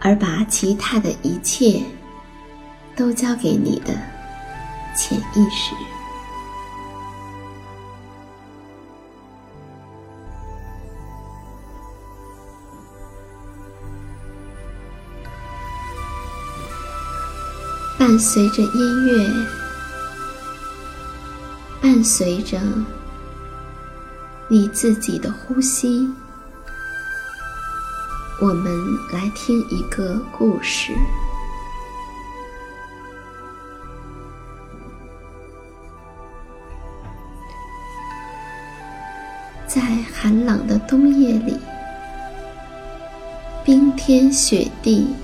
而把其他的一切都交给你的潜意识。伴随着音乐，伴随着你自己的呼吸。我们来听一个故事。在寒冷的冬夜里，冰天雪地，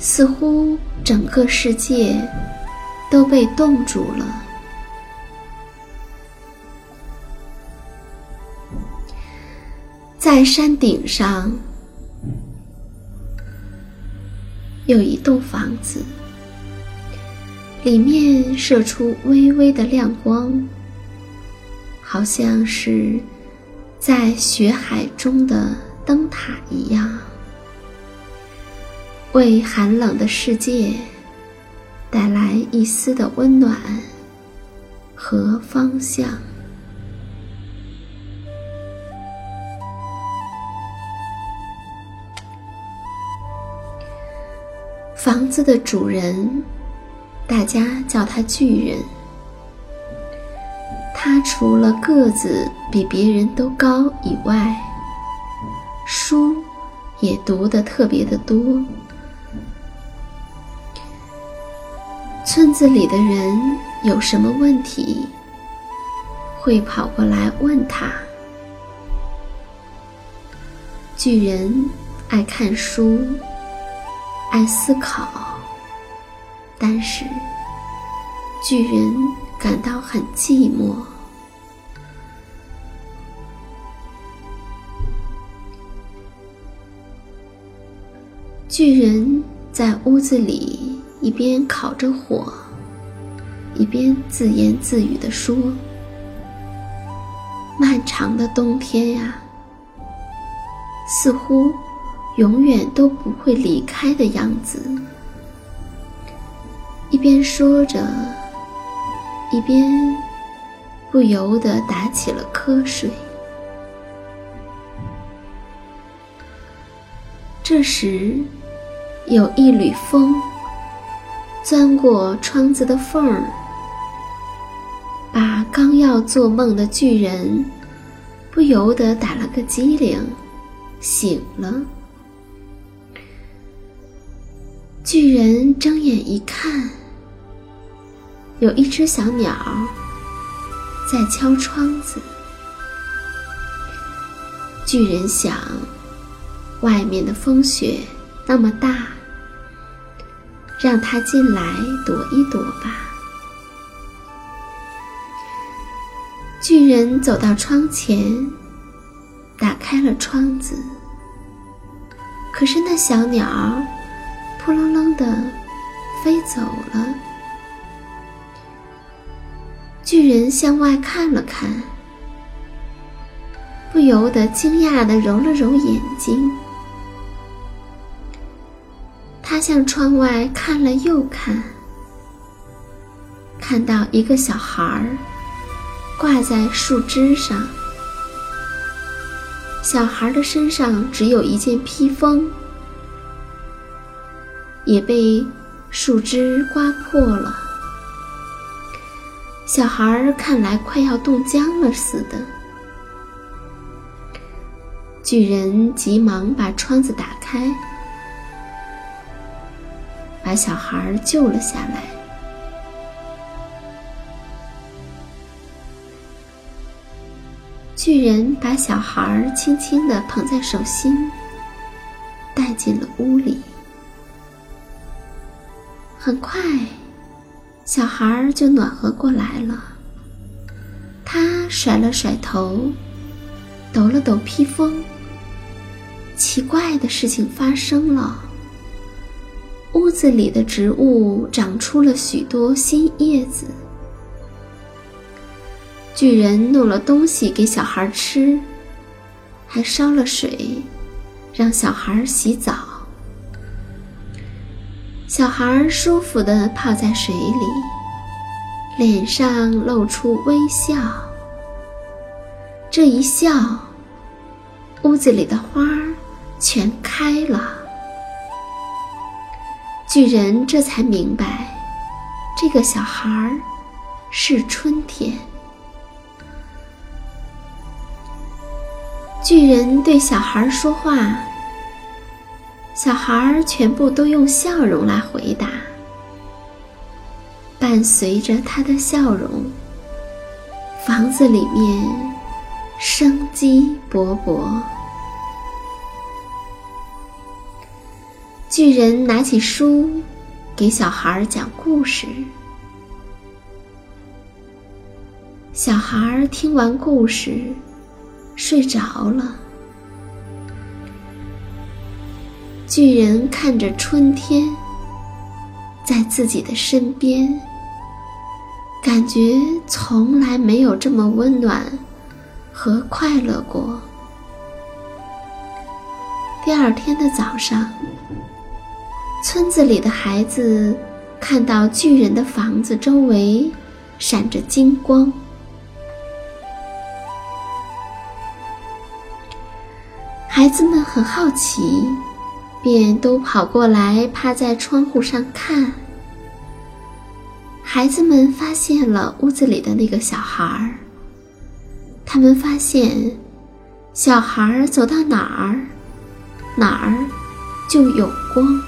似乎整个世界都被冻住了。在山顶上有一栋房子，里面射出微微的亮光，好像是在雪海中的灯塔一样，为寒冷的世界带来一丝的温暖和方向。房子的主人，大家叫他巨人。他除了个子比别人都高以外，书也读得特别的多。村子里的人有什么问题，会跑过来问他。巨人爱看书。爱思考，但是巨人感到很寂寞。巨人在屋子里一边烤着火，一边自言自语地说：“漫长的冬天呀，似乎……”永远都不会离开的样子。一边说着，一边不由得打起了瞌睡。这时，有一缕风钻过窗子的缝儿，把刚要做梦的巨人不由得打了个激灵，醒了。巨人睁眼一看，有一只小鸟在敲窗子。巨人想，外面的风雪那么大，让它进来躲一躲吧。巨人走到窗前，打开了窗子，可是那小鸟。扑棱棱的飞走了。巨人向外看了看，不由得惊讶的揉了揉眼睛。他向窗外看了又看，看到一个小孩儿挂在树枝上，小孩的身上只有一件披风。也被树枝刮破了，小孩儿看来快要冻僵了似的。巨人急忙把窗子打开，把小孩救了下来。巨人把小孩轻轻地捧在手心，带进了屋里。很快，小孩就暖和过来了。他甩了甩头，抖了抖披风。奇怪的事情发生了，屋子里的植物长出了许多新叶子。巨人弄了东西给小孩吃，还烧了水，让小孩洗澡。小孩舒服地泡在水里，脸上露出微笑。这一笑，屋子里的花儿全开了。巨人这才明白，这个小孩儿是春天。巨人对小孩说话。小孩儿全部都用笑容来回答，伴随着他的笑容，房子里面生机勃勃。巨人拿起书，给小孩儿讲故事。小孩儿听完故事，睡着了。巨人看着春天在自己的身边，感觉从来没有这么温暖和快乐过。第二天的早上，村子里的孩子看到巨人的房子周围闪着金光，孩子们很好奇。便都跑过来，趴在窗户上看。孩子们发现了屋子里的那个小孩儿。他们发现，小孩儿走到哪儿，哪儿就有光。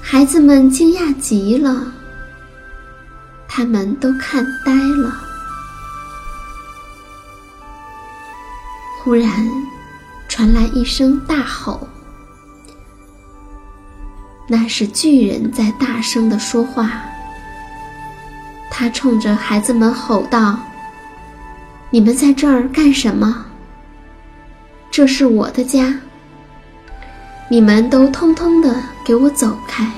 孩子们惊讶极了，他们都看呆了。忽然，传来一声大吼。那是巨人在大声的说话。他冲着孩子们吼道：“你们在这儿干什么？这是我的家。你们都通通的给我走开！”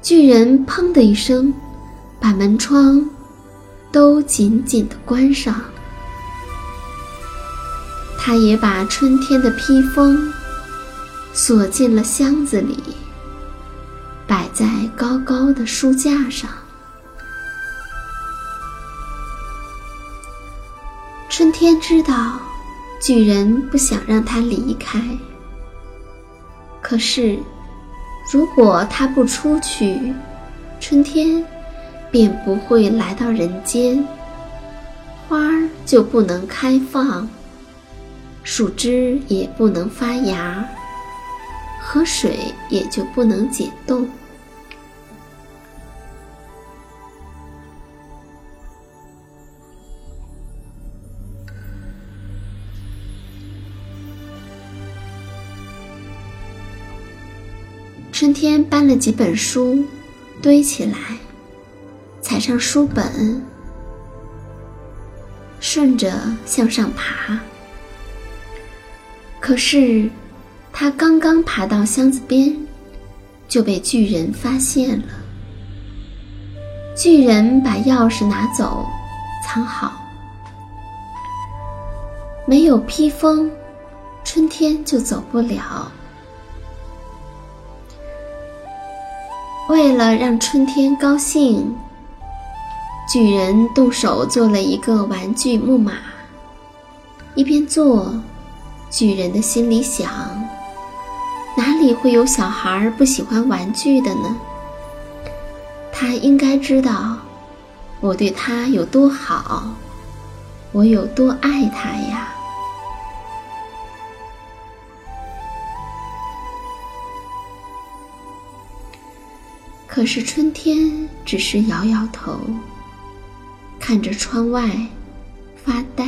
巨人砰的一声，把门窗都紧紧的关上。他也把春天的披风锁进了箱子里，摆在高高的书架上。春天知道，巨人不想让他离开。可是，如果他不出去，春天便不会来到人间，花儿就不能开放，树枝也不能发芽，河水也就不能解冻。春天搬了几本书，堆起来，踩上书本，顺着向上爬。可是，他刚刚爬到箱子边，就被巨人发现了。巨人把钥匙拿走，藏好。没有披风，春天就走不了。为了让春天高兴，巨人动手做了一个玩具木马。一边做，巨人的心里想：哪里会有小孩不喜欢玩具的呢？他应该知道我对他有多好，我有多爱他呀。可是春天只是摇摇头，看着窗外，发呆。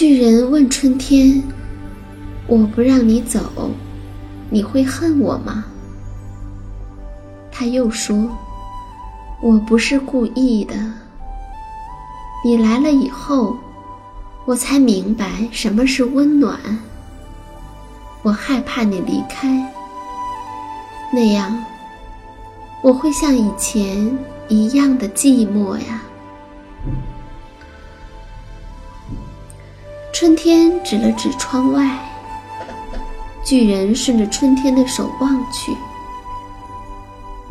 巨人问春天：“我不让你走，你会恨我吗？”他又说：“我不是故意的。你来了以后，我才明白什么是温暖。我害怕你离开。”那样，我会像以前一样的寂寞呀。春天指了指窗外，巨人顺着春天的手望去，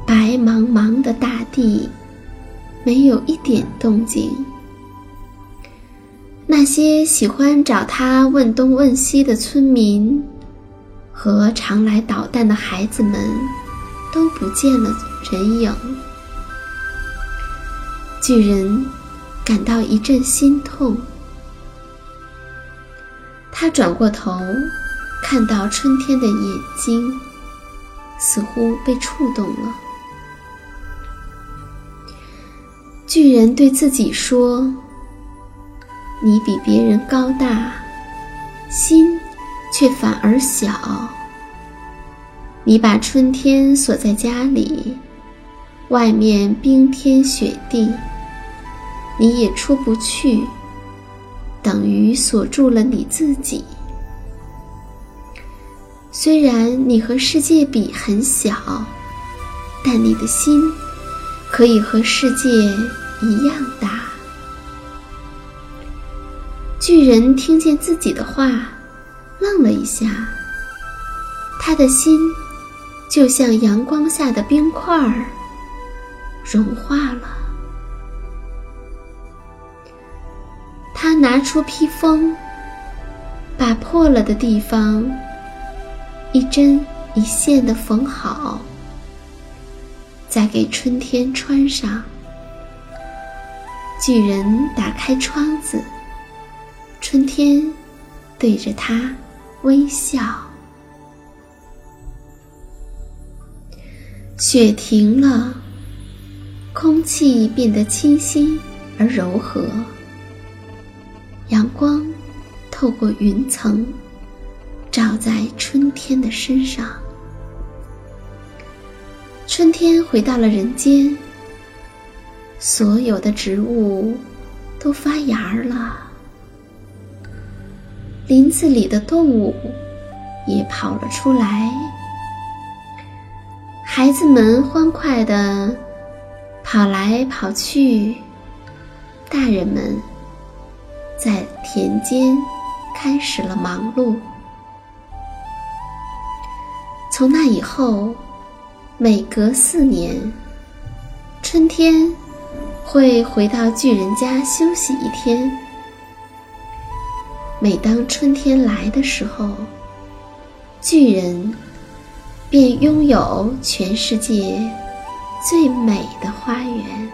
白茫茫的大地，没有一点动静。那些喜欢找他问东问西的村民。和常来捣蛋的孩子们都不见了人影，巨人感到一阵心痛。他转过头，看到春天的眼睛，似乎被触动了。巨人对自己说：“你比别人高大，心。”却反而小。你把春天锁在家里，外面冰天雪地，你也出不去，等于锁住了你自己。虽然你和世界比很小，但你的心可以和世界一样大。巨人听见自己的话。愣了一下，他的心就像阳光下的冰块儿融化了。拿出披风，把破了的地方一针一线的缝好，再给春天穿上。巨人打开窗子，春天对着他。微笑。雪停了，空气变得清新而柔和。阳光透过云层，照在春天的身上。春天回到了人间，所有的植物都发芽了。林子里的动物也跑了出来，孩子们欢快地跑来跑去，大人们在田间开始了忙碌。从那以后，每隔四年，春天会回到巨人家休息一天。每当春天来的时候，巨人便拥有全世界最美的花园。